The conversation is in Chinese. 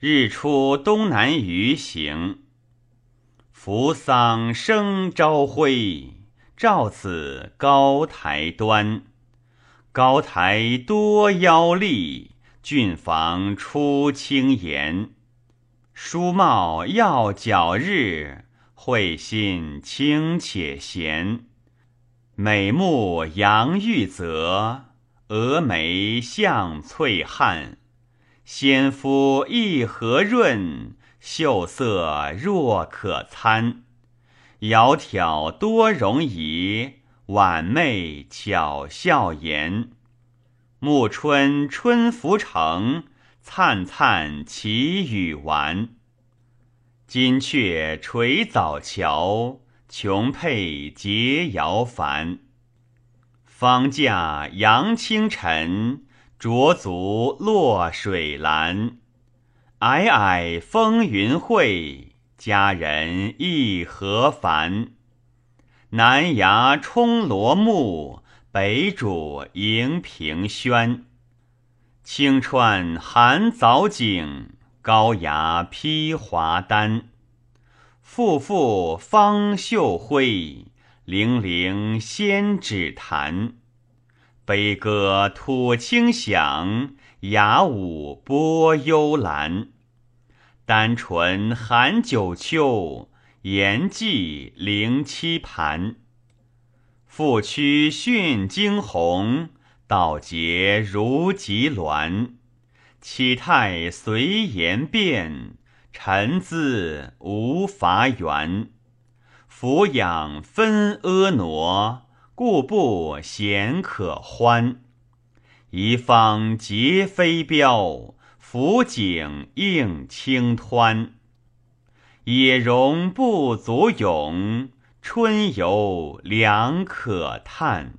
日出东南隅行，扶桑生朝晖。照此高台端，高台多妖丽，俊房出青檐。书帽耀皎日，会心清且闲。美目扬玉泽，蛾眉向翠汉。纤夫一和润，秀色若可餐。窈窕多容仪，婉媚巧笑颜。暮春春拂城，灿灿其羽完。金阙垂藻桥，琼佩结瑶帆。方驾扬清尘，濯足落水蓝。霭霭风云会，佳人意何凡？南崖冲罗幕，北渚迎平轩。青川含藻井。高崖披华丹，复复芳秀辉，泠泠仙指弹。悲歌吐清响，雅舞拨幽兰。丹唇含九秋，言寄灵七盘。复曲逊惊鸿，道节如急鸾。启态随言变，陈姿无伐缘。俯仰分婀娜，故不闲可欢。一方结飞镖，浮景映清湍。野荣不足咏，春游良可叹。